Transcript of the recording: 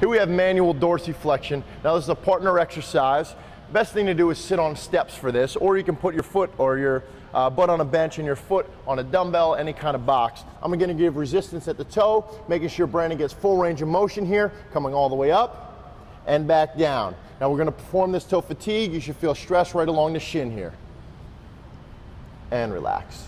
Here we have manual dorsiflexion. Now this is a partner exercise. Best thing to do is sit on steps for this, or you can put your foot or your uh, butt on a bench and your foot on a dumbbell, any kind of box. I'm gonna give resistance at the toe, making sure Brandon gets full range of motion here, coming all the way up and back down. Now we're gonna perform this till fatigue. You should feel stress right along the shin here. And relax.